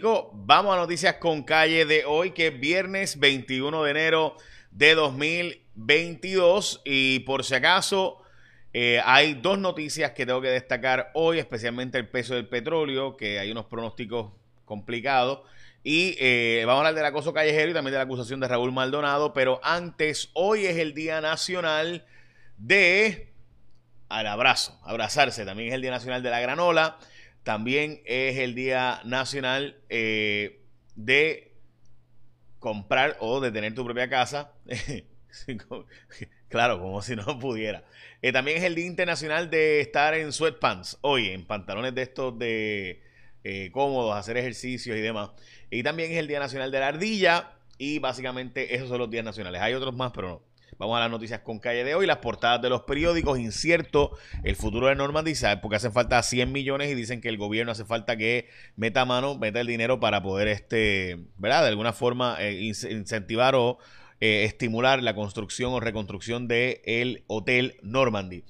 Vamos a noticias con calle de hoy, que es viernes 21 de enero de 2022. Y por si acaso, eh, hay dos noticias que tengo que destacar hoy, especialmente el peso del petróleo, que hay unos pronósticos complicados. Y eh, vamos a hablar del acoso callejero y también de la acusación de Raúl Maldonado. Pero antes, hoy es el Día Nacional de... Al abrazo, abrazarse. También es el Día Nacional de la Granola. También es el Día Nacional eh, de comprar o de tener tu propia casa. claro, como si no pudiera. Eh, también es el Día Internacional de estar en sweatpants, hoy, en pantalones de estos de eh, cómodos, hacer ejercicios y demás. Y también es el Día Nacional de la Ardilla. Y básicamente esos son los días nacionales. Hay otros más, pero no. Vamos a las noticias con calle de hoy, las portadas de los periódicos, incierto el futuro de Normandy, porque hacen falta 100 millones y dicen que el gobierno hace falta que meta mano, meta el dinero para poder, este, ¿verdad? De alguna forma eh, incentivar o eh, estimular la construcción o reconstrucción del el Hotel Normandy.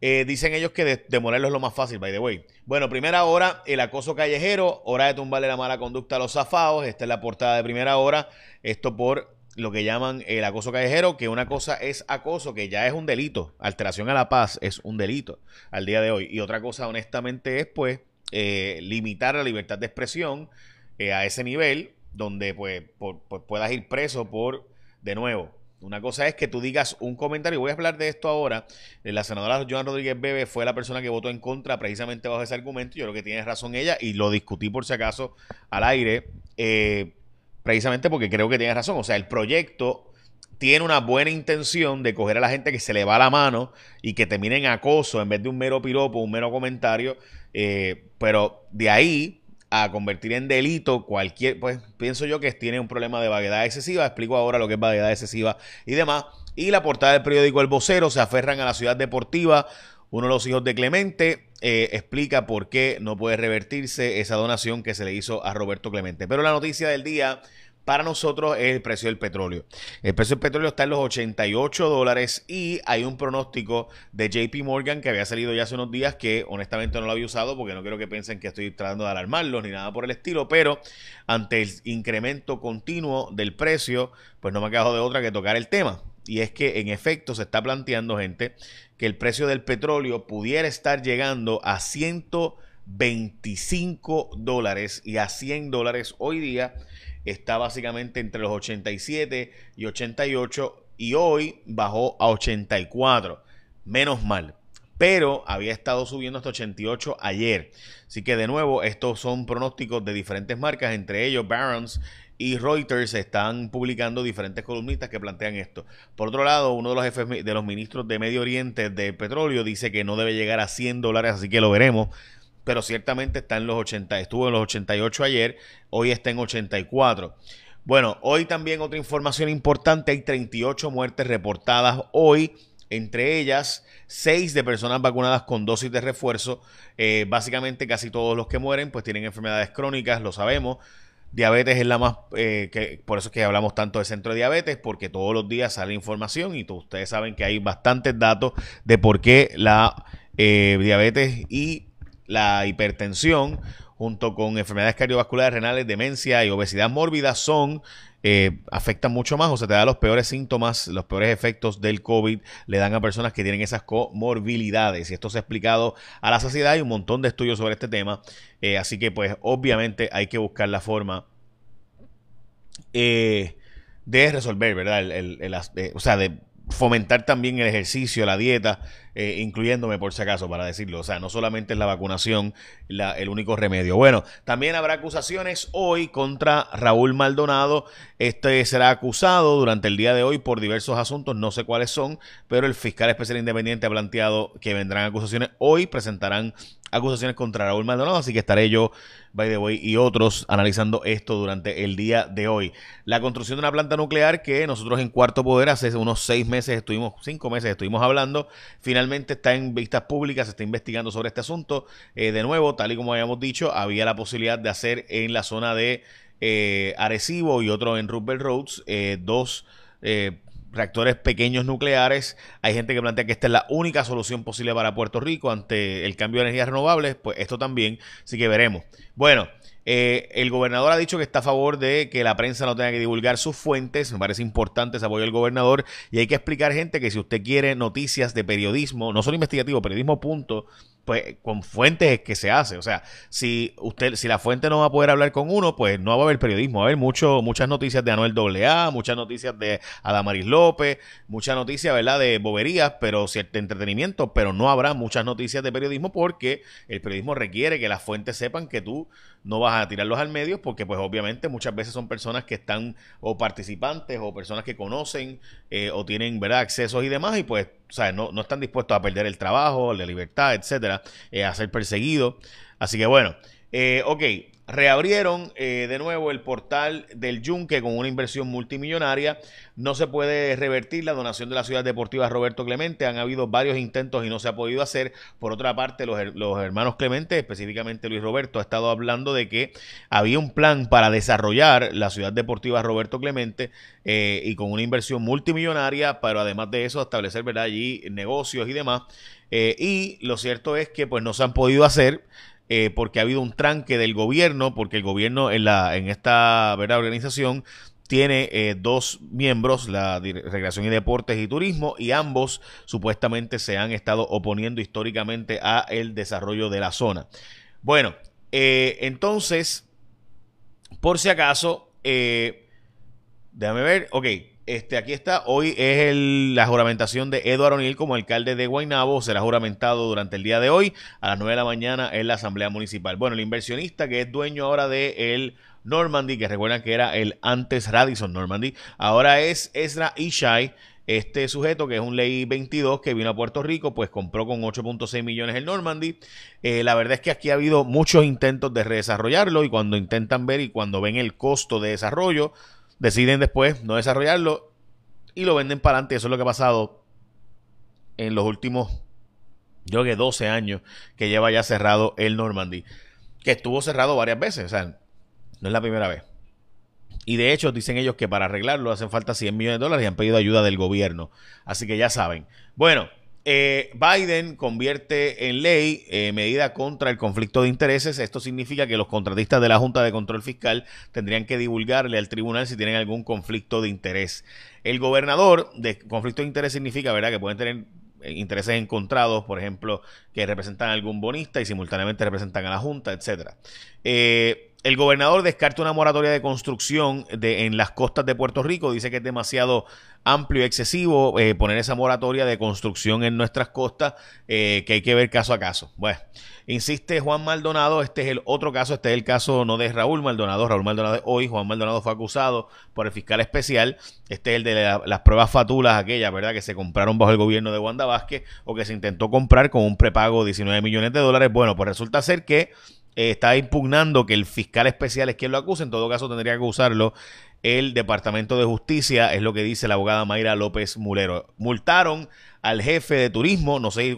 Eh, dicen ellos que de, demorarlo es lo más fácil, by the way. Bueno, primera hora, el acoso callejero, hora de tumbarle la mala conducta a los zafados. Esta es la portada de primera hora. Esto por lo que llaman el acoso callejero, que una cosa es acoso, que ya es un delito. Alteración a la paz es un delito al día de hoy. Y otra cosa, honestamente, es pues eh, limitar la libertad de expresión eh, a ese nivel donde pues, puedas ir preso por, de nuevo, una cosa es que tú digas un comentario, voy a hablar de esto ahora. Eh, la senadora Joan Rodríguez Bebe fue la persona que votó en contra precisamente bajo ese argumento. Yo creo que tiene razón ella y lo discutí por si acaso al aire. Eh, precisamente porque creo que tiene razón. O sea, el proyecto tiene una buena intención de coger a la gente que se le va la mano y que termine en acoso en vez de un mero piropo, un mero comentario. Eh, pero de ahí a convertir en delito cualquier, pues pienso yo que tiene un problema de vaguedad excesiva. Explico ahora lo que es vaguedad excesiva y demás. Y la portada del periódico El Vocero se aferran a la ciudad deportiva. Uno de los hijos de Clemente eh, explica por qué no puede revertirse esa donación que se le hizo a Roberto Clemente. Pero la noticia del día para nosotros es el precio del petróleo. El precio del petróleo está en los 88 dólares y hay un pronóstico de JP Morgan que había salido ya hace unos días que honestamente no lo había usado porque no quiero que piensen que estoy tratando de alarmarlos ni nada por el estilo, pero ante el incremento continuo del precio, pues no me ha quedado de otra que tocar el tema. Y es que en efecto se está planteando, gente, que el precio del petróleo pudiera estar llegando a 125 dólares y a 100 dólares hoy día está básicamente entre los 87 y 88 y hoy bajó a 84. Menos mal. Pero había estado subiendo hasta 88 ayer. Así que de nuevo, estos son pronósticos de diferentes marcas, entre ellos Barron's y Reuters están publicando diferentes columnistas que plantean esto. Por otro lado, uno de los jefes de los ministros de Medio Oriente de petróleo dice que no debe llegar a 100 dólares, así que lo veremos pero ciertamente está en los 80, estuvo en los 88 ayer, hoy está en 84. Bueno, hoy también otra información importante, hay 38 muertes reportadas hoy, entre ellas 6 de personas vacunadas con dosis de refuerzo. Eh, básicamente casi todos los que mueren pues tienen enfermedades crónicas, lo sabemos. Diabetes es la más, eh, que, por eso es que hablamos tanto de centro de diabetes, porque todos los días sale información y ustedes saben que hay bastantes datos de por qué la eh, diabetes y la hipertensión, junto con enfermedades cardiovasculares, renales, demencia y obesidad mórbida, son eh, afectan mucho más o se te da los peores síntomas, los peores efectos del COVID le dan a personas que tienen esas comorbilidades. Y esto se ha explicado a la sociedad. Hay un montón de estudios sobre este tema. Eh, así que, pues, obviamente hay que buscar la forma eh, de resolver, ¿verdad? El, o sea, de fomentar también el ejercicio, la dieta, eh, incluyéndome por si acaso, para decirlo. O sea, no solamente es la vacunación el único remedio. Bueno, también habrá acusaciones hoy contra Raúl Maldonado. Este será acusado durante el día de hoy por diversos asuntos, no sé cuáles son, pero el fiscal especial independiente ha planteado que vendrán acusaciones hoy, presentarán acusaciones contra Raúl Maldonado, así que estaré yo, by the way, y otros analizando esto durante el día de hoy. La construcción de una planta nuclear que nosotros en Cuarto Poder hace unos seis meses estuvimos, cinco meses estuvimos hablando, finalmente está en vistas públicas, se está investigando sobre este asunto. Eh, de nuevo, tal y como habíamos dicho, había la posibilidad de hacer en la zona de eh, Arecibo y otro en Roosevelt Roads eh, dos eh, reactores pequeños nucleares. Hay gente que plantea que esta es la única solución posible para Puerto Rico ante el cambio de energías renovables. Pues esto también, sí que veremos. Bueno, Eh, el gobernador ha dicho que está a favor de que la prensa no tenga que divulgar sus fuentes. Me parece importante ese apoyo del gobernador. Y hay que explicar, gente, que si usted quiere noticias de periodismo, no solo investigativo, periodismo punto, pues con fuentes es que se hace. O sea, si usted, si la fuente no va a poder hablar con uno, pues no va a haber periodismo. Va a haber mucho, muchas noticias de Anuel AA, muchas noticias de Adamaris López, muchas noticias, ¿verdad?, de boberías, pero cierto entretenimiento, pero no habrá muchas noticias de periodismo porque el periodismo requiere que las fuentes sepan que tú no vas a tirarlos al medio, porque pues obviamente muchas veces son personas que están o participantes o personas que conocen eh, o tienen, ¿verdad?, accesos y demás, y pues o sea, no, no están dispuestos a perder el trabajo, la libertad, etcétera, eh, a ser perseguidos. Así que bueno, eh, ok, reabrieron eh, de nuevo el portal del Yunque con una inversión multimillonaria. No se puede revertir la donación de la ciudad deportiva Roberto Clemente. Han habido varios intentos y no se ha podido hacer. Por otra parte, los, los hermanos Clemente, específicamente Luis Roberto, ha estado hablando de que había un plan para desarrollar la ciudad deportiva Roberto Clemente eh, y con una inversión multimillonaria, pero además de eso establecer allí negocios y demás. Eh, y lo cierto es que pues no se han podido hacer. Eh, porque ha habido un tranque del gobierno, porque el gobierno en, la, en esta ¿verdad? organización tiene eh, dos miembros, la Recreación y Deportes y Turismo, y ambos supuestamente se han estado oponiendo históricamente a el desarrollo de la zona. Bueno, eh, entonces, por si acaso, déjame ver, ok, este, aquí está. Hoy es la juramentación de Eduardo O'Neill como alcalde de Guaynabo. Será juramentado durante el día de hoy a las 9 de la mañana en la Asamblea Municipal. Bueno, el inversionista que es dueño ahora de el Normandy, que recuerdan que era el antes Radisson Normandy, ahora es Ezra Ishai. Este sujeto, que es un ley 22 que vino a Puerto Rico, pues compró con 8.6 millones el Normandy. Eh, la verdad es que aquí ha habido muchos intentos de redesarrollarlo y cuando intentan ver y cuando ven el costo de desarrollo, deciden después no desarrollarlo y lo venden para adelante. Eso es lo que ha pasado en los últimos, yo creo que 12 años que lleva ya cerrado el Normandy, que estuvo cerrado varias veces, o sea, no es la primera vez. Y de hecho, dicen ellos que para arreglarlo hacen falta 100 millones de dólares y han pedido ayuda del gobierno. Así que ya saben. Bueno, eh, Biden convierte en ley eh, medida contra el conflicto de intereses. Esto significa que los contratistas de la Junta de Control Fiscal tendrían que divulgarle al tribunal si tienen algún conflicto de interés. El gobernador de conflicto de interés significa, ¿verdad?, que pueden tener eh, intereses encontrados, por ejemplo, que representan a algún bonista y simultáneamente representan a la Junta, etcétera. El gobernador descarta una moratoria de construcción en las costas de Puerto Rico, dice que es demasiado amplio y excesivo eh, poner esa moratoria de construcción en nuestras costas eh, que hay que ver caso a caso. Bueno, insiste Juan Maldonado, este es el otro caso, este es el caso no de Raúl Maldonado, Raúl Maldonado hoy, Juan Maldonado fue acusado por el fiscal especial, este es el de las pruebas fatulas aquellas, ¿verdad? Que se compraron bajo el gobierno de Wanda Vázquez o que se intentó comprar con un prepago de 19 millones de dólares. Bueno, pues resulta ser que está impugnando que el fiscal especial es quien lo acusa, en todo caso tendría que acusarlo el Departamento de Justicia, es lo que dice la abogada Mayra López Mulero. Multaron al jefe de turismo, no sé,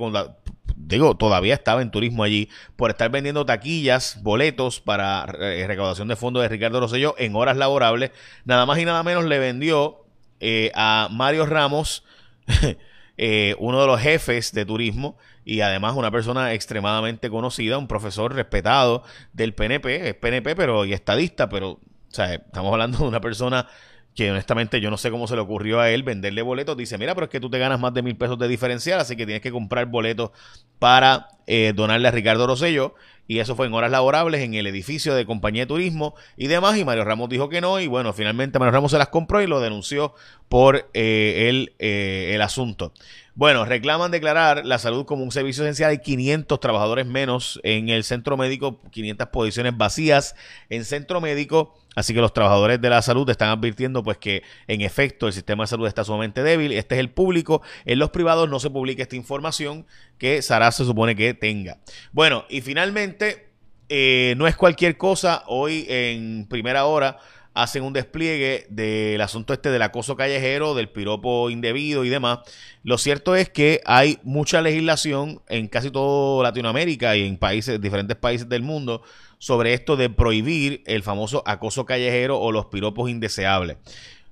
digo, todavía estaba en turismo allí, por estar vendiendo taquillas, boletos para eh, recaudación de fondos de Ricardo Rosselló en horas laborables. Nada más y nada menos le vendió eh, a Mario Ramos, eh, uno de los jefes de turismo, y además una persona extremadamente conocida, un profesor respetado del PNP, es PNP pero y estadista, pero o sea, estamos hablando de una persona que honestamente yo no sé cómo se le ocurrió a él venderle boletos. Dice, mira, pero es que tú te ganas más de mil pesos de diferencial, así que tienes que comprar boletos para eh, donarle a Ricardo Rosello. Y eso fue en horas laborables en el edificio de compañía de turismo y demás. Y Mario Ramos dijo que no. Y bueno, finalmente Mario Ramos se las compró y lo denunció por eh, el, eh, el asunto. Bueno, reclaman declarar la salud como un servicio esencial. Hay 500 trabajadores menos en el centro médico, 500 posiciones vacías en centro médico. Así que los trabajadores de la salud están advirtiendo pues que en efecto el sistema de salud está sumamente débil. Este es el público. En los privados no se publica esta información que Sara se supone que tenga. Bueno, y finalmente, eh, no es cualquier cosa. Hoy en primera hora hacen un despliegue del asunto este del acoso callejero, del piropo indebido y demás. Lo cierto es que hay mucha legislación en casi toda Latinoamérica y en países, diferentes países del mundo sobre esto de prohibir el famoso acoso callejero o los piropos indeseables.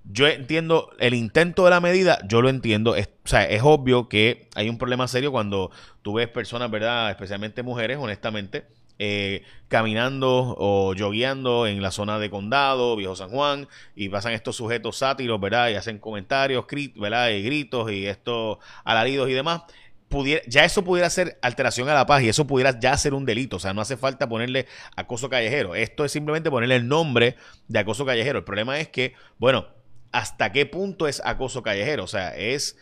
Yo entiendo el intento de la medida, yo lo entiendo. Es, o sea, es obvio que hay un problema serio cuando tú ves personas, ¿verdad? Especialmente mujeres, honestamente, eh, caminando o yogueando en la zona de Condado, Viejo San Juan, y pasan estos sujetos sátiros, ¿verdad? Y hacen comentarios, ¿verdad? Y gritos y estos alaridos y demás. Pudiera, ya eso pudiera ser alteración a la paz y eso pudiera ya ser un delito. O sea, no hace falta ponerle acoso callejero. Esto es simplemente ponerle el nombre de acoso callejero. El problema es que, bueno, ¿hasta qué punto es acoso callejero? O sea, es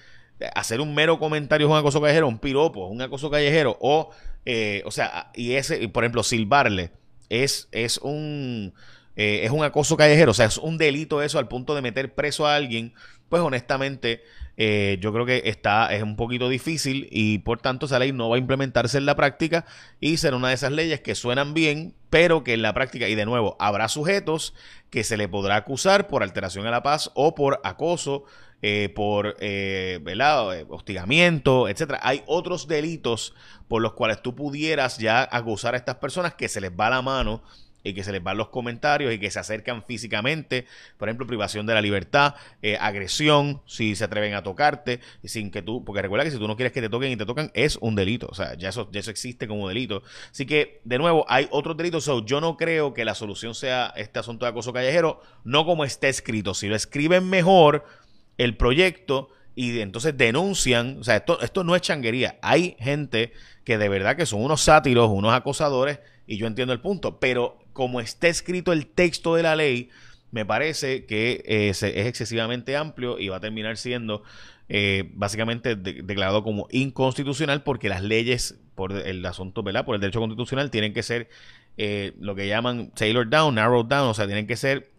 hacer un mero comentario es un acoso callejero, un piropo, un acoso callejero, o, eh, o sea, y ese, por ejemplo, silbarle, es, es un... Eh, es un acoso callejero, o sea, es un delito eso al punto de meter preso a alguien, pues honestamente eh, yo creo que está es un poquito difícil y por tanto esa ley no va a implementarse en la práctica y será una de esas leyes que suenan bien, pero que en la práctica, y de nuevo, habrá sujetos que se le podrá acusar por alteración a la paz o por acoso eh, por eh, eh, hostigamiento, etcétera. Hay otros delitos por los cuales tú pudieras ya acusar a estas personas que se les va la mano y que se les van los comentarios y que se acercan físicamente, por ejemplo, privación de la libertad, agresión, si se atreven a tocarte, sin que tú, porque recuerda que si tú no quieres que te toquen y te tocan, es un delito, o sea, ya eso, ya eso existe como delito. Así que, de nuevo, hay otros delitos, yo no creo que la solución sea este asunto de acoso callejero, no como está escrito, si lo escriben mejor, el proyecto y entonces denuncian, o sea, esto, esto no es changuería, hay gente que de verdad que son unos sátiros, unos acosadores, y yo entiendo el punto, pero como está escrito el texto de la ley, me parece que eh, es excesivamente amplio y va a terminar siendo eh, básicamente declarado como inconstitucional porque las leyes por el asunto, ¿verdad? Por el derecho constitucional tienen que ser eh, lo que llaman tailor down, narrow down, o sea, tienen que ser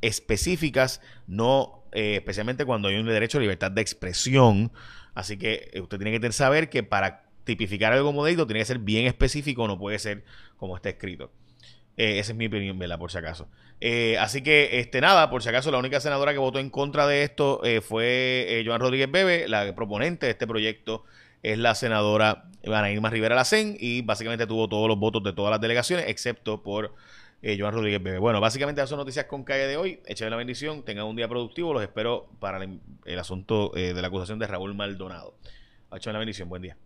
específicas, no eh, especialmente cuando hay un derecho a libertad de expresión. Así que eh, usted tiene que saber que para tipificar algo como delito tiene que ser bien específico, no puede ser como está escrito. Eh, esa es mi opinión, ¿verdad? Por si acaso. así que, este, nada, por si acaso, la única senadora que votó en contra de esto fue Joan Rodríguez Bebe, la proponente de este proyecto es la senadora Ana Irma Rivera Lacén y básicamente tuvo todos los votos de todas las delegaciones, excepto por eh, Joan Rodríguez Bebe. Bueno, básicamente esas son noticias con calle de hoy. Échame la bendición, tengan un día productivo. Los espero para el, asunto eh, de la acusación de Raúl Maldonado. Échame la bendición, buen día.